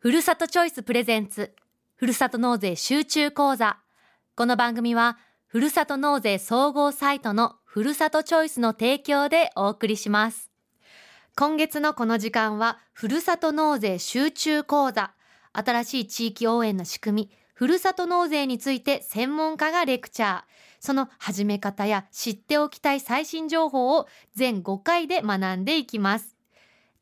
ふるさとチョイスプレゼンツ、ふるさと納税集中講座。この番組は、ふるさと納税総合サイトのふるさとチョイスの提供でお送りします。今月のこの時間は、ふるさと納税集中講座。新しい地域応援の仕組み、ふるさと納税について専門家がレクチャー。その始め方や知っておきたい最新情報を全5回で学んでいきます。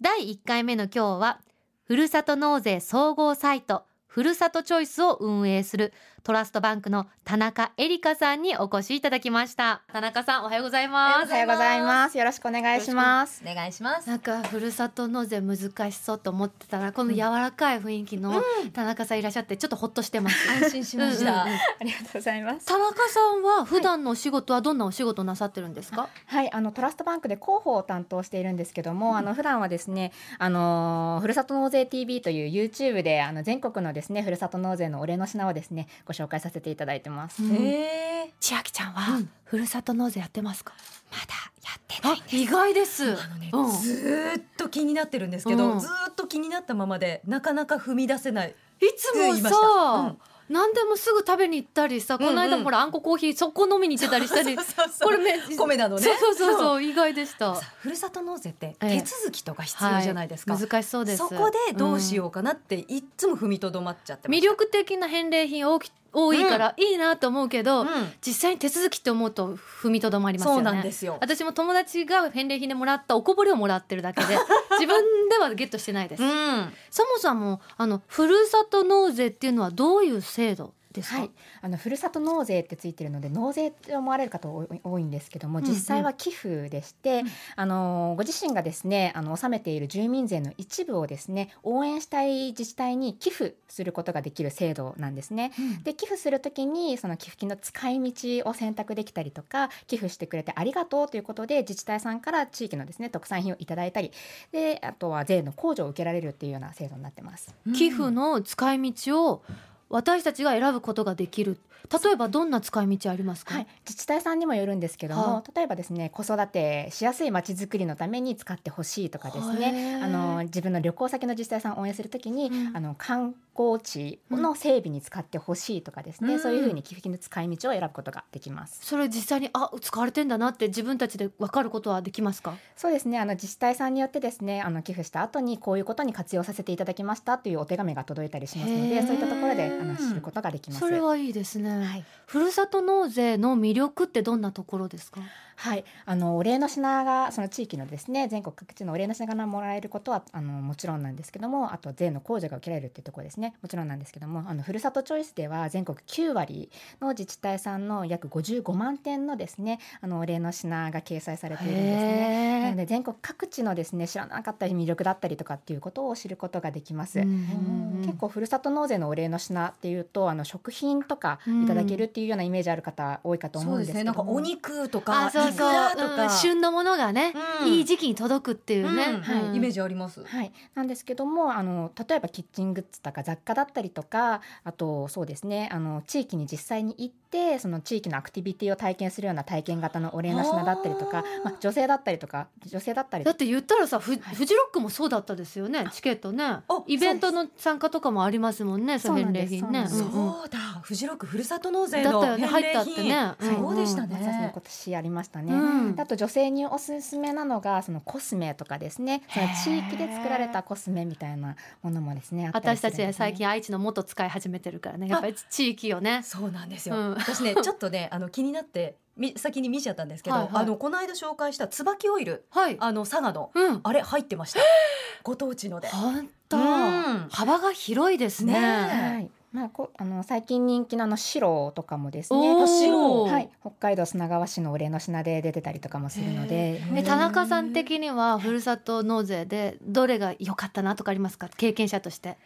第1回目の今日は、ふるさと納税総合サイト、ふるさとチョイスを運営するトラストバンクの田中エリカさんにお越しいただきました。田中さん、おはようございおます。はようございます。よろしくお願いします。お願いします。なんかふるさと納税難しそうと思ってたらこの柔らかい雰囲気の田中さんいらっしゃってちょっとほっとしてます。安心しました。うんうんうん ありがとうございます。田中さんは普段のお仕事はどんなお仕事なさってるんですか、はい、あのトラストバンクで広報を担当しているんですけども、あの普段はですね、あのふるさと納税 TV という YouTube であの全国のですねふるさと納税のお礼の品をですねご紹介させていただいてます。うん。ええ千秋ちゃんは、ふるさと納税やってますか？まだやってないあ意外です。あのね、うん。ずーっと気になってるんですけど、うん。ずーっと気になったままでなかなか踏み出せない。いつも言いました。さ、何でもすぐ食べに行ったりさ、この間もほらあんこコーヒーそこ飲みに行ってたりしたり。そうそうそうこれめ米なのね。そうそうそうそう意外でした。さふるさと納税ってええ。手続きとか必要じゃないですか。はい。難しそうです。そこでどうしようかなっていっつも踏みとどまっちゃってました。魅力的な返礼品多き多いからいいなと思うけど、うん。実際に手続きって思うと踏みとどまりますよね。そうなんですよ。私も友達が返礼品でもらったおこぼれをもらってるだけで 自分ではゲットしてないです、うん。そもそもあのふるさと納税っていうのはどういう制度ですか、はい、あのふるさと納税ってついてるので納税って思われる方多い多いんですけどもうんうん。実際は寄付でして、あのご自身がですねあの納めている住民税の一部をですね応援したい自治体に寄付することができる制度なんですね。で寄付するときにその寄付金の使い道を選択できたりとか寄付してくれてありがとうということで自治体さんから地域のですね特産品をいただいたりであとは税の控除を受けられるっていうような制度になってます。寄付の使い道を私たちが選ぶことができる。例えばどんな使い道ありますか、はい、自治体さんにもよるんですけども、は例えばですね子育てしやすいまちづくりのために使ってほしいとかですねあの自分の旅行先の自治体さんを応援するときに、うん。あの観光地の整備に使ってほしいとかですね、うん。そういうふうに寄付金の使い道を選ぶことができます。それ実際にあ使われてんだなって自分たちで分かることはできますか？そうですね。あの自治体さんによってですねあの寄付した後にこういうことに活用させていただきましたというお手紙が届いたりしますのでそういったところであの知ることができます。それはいいですね、はい。ふるさと納税の魅力ってどんなところですか？はい、あのお礼の品がその地域のですね全国各地のお礼の品がもらえることはあのもちろんなんですけどもあと税の控除が受けられるっていうところですね。もちろんなんですけどもあのふるさとチョイスでは全国9割の自治体さんの約55万点のですねあのお礼の品が掲載されているんですね。なのへで全国各地のですね知らなかった魅力だったりとかっていうことを知ることができます。ー結構ふるさと納税のお礼の品っていうとあの食品とかいただけるっていうようなイメージある方多いかと思そううんですね。ですけどもなんかお肉とかあそうイクラとそう、うん。か旬のものがね、うん。いい時期に届くっていうね、うんはい。イメージあります。はい、なんですけどもあの例えばキッチングッズとか雑貨だったりとかあとそうですねあの地域に実際に行ってその地域のアクティビティを体験するような体験型のお礼の品だったりとかまあ、女性だったりとか女性だったりだって言ったらさフフジロックもそうだったですよねチケットね。イベントの参加とかもありますもんねそう返礼品ね。そうなんです。うんうん。そうだ、フジロックふるさと納税のだったよね返礼品。入ったってね。うん。そうでしたまさにね。今年ありましたね。うん。あと女性におすすめなのがそのコスメとかですね。その地域で作られたコスメみたいなものもですねあったり私するんですね。たちは最近愛知の元使い始めてるからね。やっぱり地域をね。そうなんですよ。うん。私ね、ちょっとね、あの気になって、み先に見ちゃったんですけど、はいはい。あのこの間紹介した椿オイル、はい。あの佐賀の、うん。あれ入ってました。ご当地ので。本当、うん。幅が広いですね。ねはいまあ、こあの最近人気のあの白とかもですね。はい、北海道砂川市のお礼の品で出てたりとかもするので。へえ田中さん的にはふるさと納税でどれが良かったなとかありますか？経験者として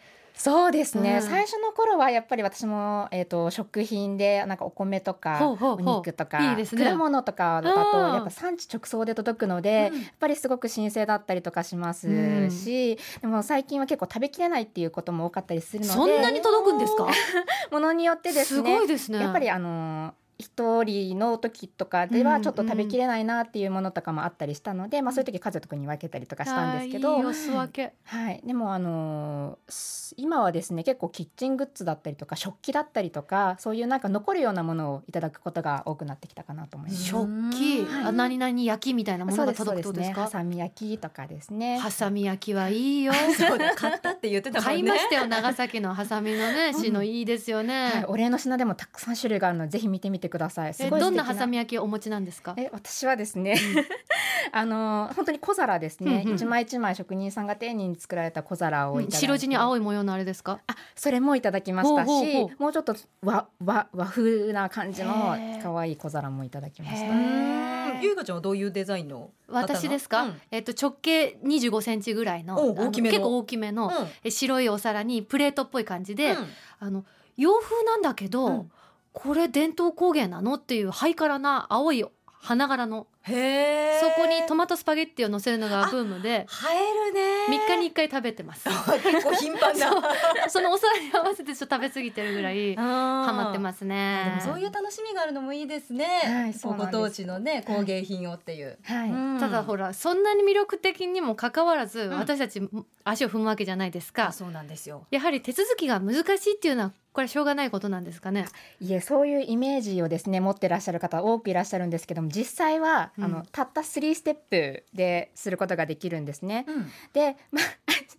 そうですね、うん。最初の頃はやっぱり私も、えー、と食品でなんかお米とかお肉とか果物とかだとうん。やっぱ産地直送で届くので、うん。やっぱりすごく新鮮だったりとかしますうん。し、でも最近は結構食べきれないっていうことも多かったりするのでそんなに届くんですか？ものによってですすねごいですね。やっぱりあの一人の時とかではちょっと食べきれないなっていうものとかもあったりしたので、まあ、そういう時家族に分けたりとかしたんですけど、はい、でもあのーす今はですね結構キッチングッズだったりとか食器だったりとかそういうなんか残るようなものをいただくことが多くなってきたかなと思います。食器、はい。あ何々焼きみたいなものが届くとですね。かハサミ焼きとかですね。ハサミ焼きはいいよ。そうだ買ったって言ってたもんね。買いましたよ長崎のハサミのねしのいいですよね、はい、お礼の品でもたくさん種類があるのでぜひ見てみてください。すえごいどんなハサミ焼きをお持ちなんですか？え私はですね、あの本当に小皿ですね、うんうん一枚一枚職人さんが丁寧に作られた小皿をいただいて、白地に青い模様のあれですか？あそれもいただきましたしほうほうほう。もうちょっと和和和風な感じの可愛い小皿もいただきましへた。ゆいかちゃんはどういうデザインの？私ですか、うん。えっと直径25センチぐらいのあのお大きめの結構大きめの、うん。え白いお皿にプレートっぽい感じで、うん。あの洋風なんだけど、うんこれ伝統工芸なの？っていうハイカラな青い花柄のへえそこにトマトスパゲッティを乗せるのがブームで映えるね。3日に1回食べてます。結構頻繁な。そのお皿に合わせてちょっと食べ過ぎてるぐらいハハマってますね。でもそういう楽しみがあるのもいいですね。はいご当地のね工芸品をっていう。はい、うん。ただほらそんなに魅力的にもかかわらず、ん。私たち足を踏むわけじゃないですか。あそうなんですよ。やはり手続きが難しいっていうのはこれはしょうがないことなんですかね。いえそういうイメージをですね持ってらっしゃる方多くいらっしゃるんですけども実際は、うん。あのたった3ステップですることができるんですね。うん。で、まあ、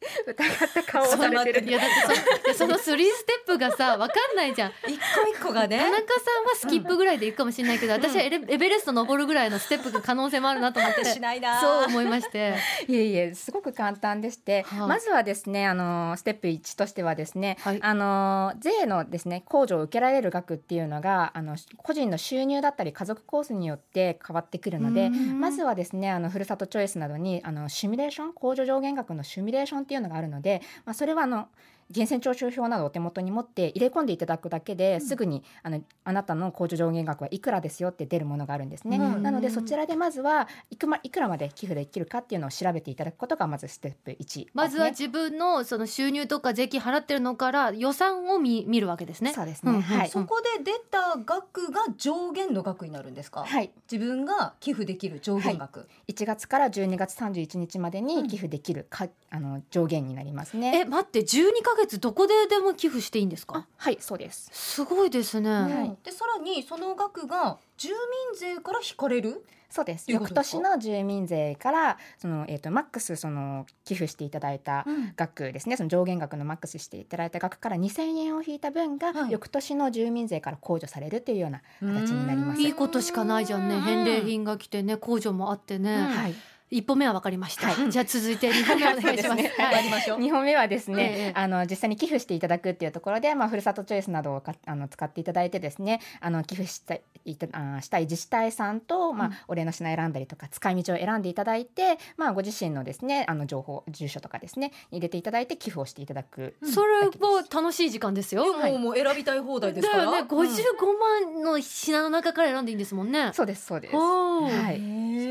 疑った顔をされてる。いやだってその 3ステップがさわかんないじゃん。一個一個がね。田。中さんはスキップぐらいでいくかもしれないけど、私はエベレスト登るぐらいのステップの可能性もあるなと思ってしないな。そう思いまして。いえいえすごく簡単でして、はいまずはですねあのステップ1としてはですね、はい。あの税のですね控除を受けられる額っていうのがあの個人の収入だったり家族構成によって変わってくるのでうんまずはですねあのふるさとチョイスなどにあのシミュレーション控除上限額のシミュレーションっていうのがあるので、まあ、それはあの源泉徴収票などをお手元に持って入れ込んでいただくだけで、すぐにあのあなたの控除上限額はいくらですよって出るものがあるんですね。うんなのでそちらでまずはいく,、ま、いくらまで寄付できるかっていうのを調べていただくことがまずステップ1ですね、まずは自分のその収入とか税金払ってるのから予算を見見るわけですね。そうですね、うんうんはい、そこで出た額が上限の額になるんですか？はい、自分が寄付できる上限額。1月から12月31日までに寄付できるか、あの上限になりますね。え待って12ヶ月どこででも寄付していいんですか？あはいそうです。すごいですね、はいでさらにその額が住民税から引かれる？そうです。翌年の住民税からそのえっ、とマックスその寄付していただいた額ですね。その上限額のマックスしていただいた額から2000円を引いた分が、はい翌年の住民税から控除されるというような形になります。いいことしかないじゃんねうん返礼品が来てね控除もあってね、うんはい。一歩目は分かりました、はい。じゃあ続いて二歩目お願いします。ねはいやりましょう。2本目はですね、ええ。あの実際に寄付していただくっていうところで、まあ、ふるさとチョイスなどをかあの使っていただいてですねあの寄付したいたあしたい自治体さんと、まあうんお礼の品選んだりとか使い道を選んでいただいて、まあ、ご自身のですねあの情報住所とかですね入れていただいて寄付をしていただく、それは楽しい時間ですよ、もうもう選びたい放題ですから。だよね。55万の品の中から選んでいいんですもんね、そうですそうです。はい。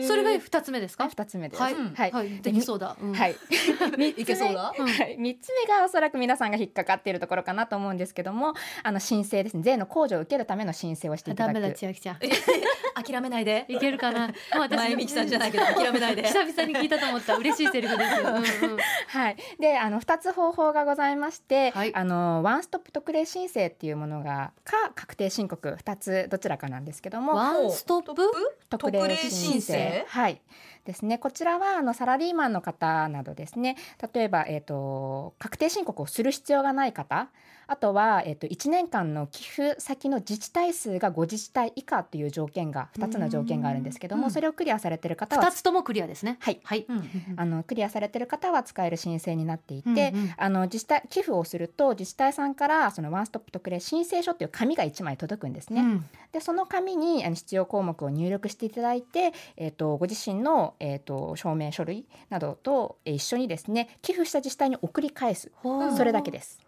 いそれが二つ目ですか？二つ目です。はい。うん。はい、はい。できそうだ、うん。はい。いけそうだ？うん。はい、3つ目がおそらく皆さんが引っかかっているところかなと思うんですけどもあの申請ですね。税の控除を受けるための申請をしていただく。ダメだ千秋ちゃん。諦めないで。いけるかな？もう私さんじゃないけど諦めないで。久々に聞いたと思った。嬉しいセリフです、うんうんはい、であの2つ方法がございまして、はい。あのワンストップ特例申請っていうものがか確定申告。2つどちらかなんですけども。ワンストップ？特例申請。特例申請？はい。ですね、こちらはあのサラリーマンの方などですね。例えば、えー、と確定申告をする必要がない方。あとは、えー、と1年間の寄付先の自治体数が5自治体以下という条件が2つの条件があるんですけども、うん。それをクリアされてる方は二つともクリアですね。はい。はい、うんあのクリアされてる方は使える申請になっていて、うんうんあの自治体寄付をすると自治体さんからそのワンストップ特例申請書っていう紙が1枚届くんですね。うん。でその紙にあの必要項目を入力していただいて、えー、とご自身の、えー、と証明書類などとえー一緒にですね寄付した自治体に送り返すそれだけです。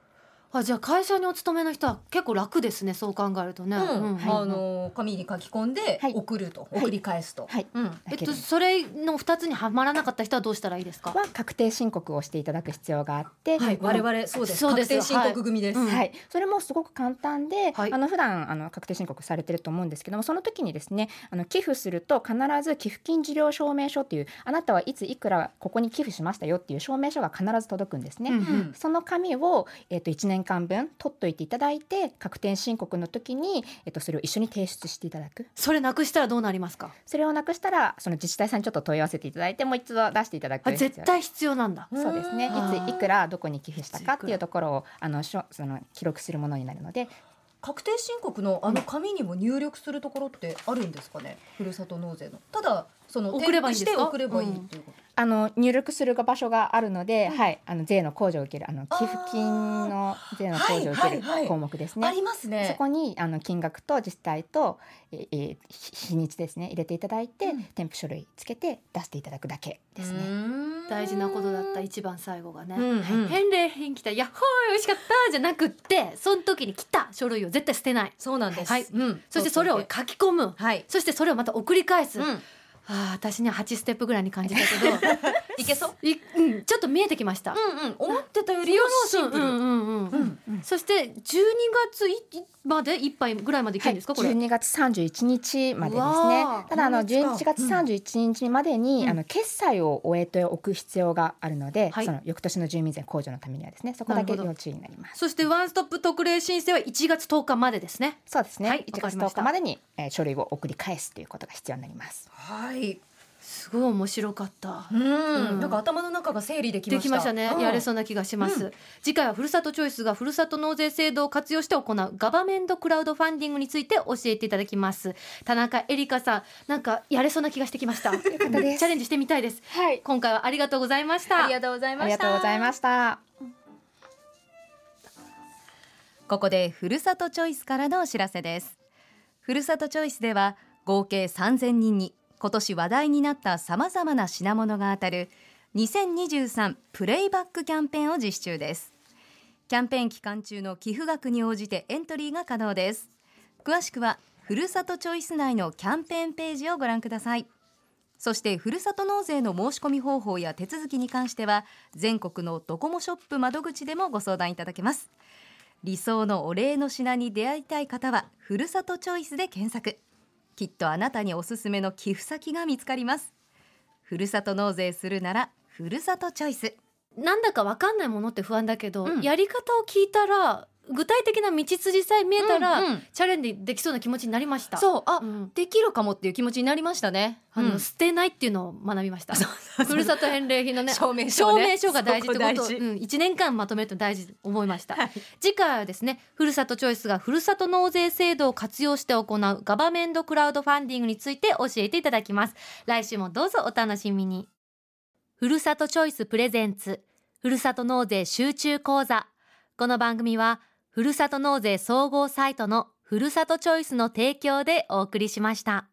あじゃあ会社にお勤めの人は結構楽ですねそう考えるとね、うん。あの紙に書き込んではい。送ると、はい。送り返すと。はい。うん。えっとそれの二つにはまらなかった人はどうしたらいいですか？は確定申告をしていただく必要があって、はい、我々そうです。そうです確定申告組です。はい。うんはい、それもすごく簡単で、はい。あの普段あの確定申告されてると思うんですけどもその時にですねあの寄付すると必ず寄付金受領証明書っていうあなたはいついくらここに寄付しましたよっていう証明書が必ず届くんですね。うんうん。その紙を、えっと1年間分取っといていただいて確定申告の時に、えっとそれを一緒に提出していただく。それなくしたらどうなりますか？それをなくしたらその自治体さんにちょっと問い合わせていただいてもう一度出していただく絶対必要。なんだ。そうですね。いうんついくらどこに寄付したかっていうところをあのしょその記録するものになるので、確定申告のあの紙にも入力するところってあるんですかね？ふるさと納税の。ただその送ればいいして送ればいいっていうこと。あの入力する場所があるので、はい、あの税の控除を受けるあの寄付金の税の控除を受ける項目ですね。ありますね。そこにあの金額と自治体と、えーえー日日にちですね入れていただいて、うん添付書類つけて出していただくだけですね。ね大事なことだった一番最後がね、うんうん。返礼品来たやっほー美味しかったじゃなくってその時に来た書類を絶対捨てない。そうなんです。はい。うん。そしてそれを書き込む。はい。そしてそれをまた送り返す、うん。ああ私には8ステップぐらいに感じたけど いけそう？い、うん、ちょっと見えてきました、うんうん。思ってたよりもシンプル。う。んうんうんうんそして12月いまでいっぱいぐらいまでいけるんですか、これ。12月31日までですね。ーただあの今月か？11月31日までに、うん。あの決済を終えておく必要があるので、はい。その翌年の住民税控除のためにはですねそこだけ要注意になります。そしてワンストップ特例申請は1月10日までですね。そうですね、はい1月10わかりました。日までに、えー書類を送り返すということが必要になります。はい。すごい面白かった。うん。うん。なんか頭の中が整理できました。できましたね、うん。やれそうな気がします、う次回はふるさとチョイスがふるさと納税制度を活用して行うガバメントクラウドファンディングについて教えていただきます。田中エリカさんなんかやれそうな気がしてきました。チャレンジしてみたいです。はい。今回はありがとうございました。ありがとうございあました。りがとうございました。ここでふるさとチョイスからのお知らせです。ふるさとチョイスでは合計3000人に今年話題になったさまざまな品物が当たる2023プレイバックキャンペーンを実施中です。キャンペーン期間中の寄付額に応じてエントリーが可能です。詳しくはふるさとチョイス内のキャンペーンページをご覧ください。そしてふるさと納税の申し込み方法や手続きに関しては全国のドコモショップ窓口でもご相談いただけます。理想のお礼の品に出会いたい方はふるさとチョイスで検索。きっとあなたにおすすめの寄付先が見つかります。ふるさと納税するならふるさとチョイス。なんだかわかんないものって不安だけど、うん。やり方を聞いたら具体的な道筋さえ見えたら、うんうん。チャレンジできそうな気持ちになりました。そう。あ、うん。できるかもっていう気持ちになりましたね。あの、うん捨てないっていうのを学びました。ふるさと返礼品のね、証明書ね。証明書が大事ってこと。を、うん、1年間まとめると大事と思いました。次回はですね、ふるさとチョイスがふるさと納税制度を活用して行うガバメントクラウドファンディングについて教えていただきます。来週もどうぞお楽しみに。ふるさとチョイスプレゼンツ、ふるさと納税集中講座。この番組は、ふるさと納税総合サイトのふるさとチョイスの提供でお送りしました。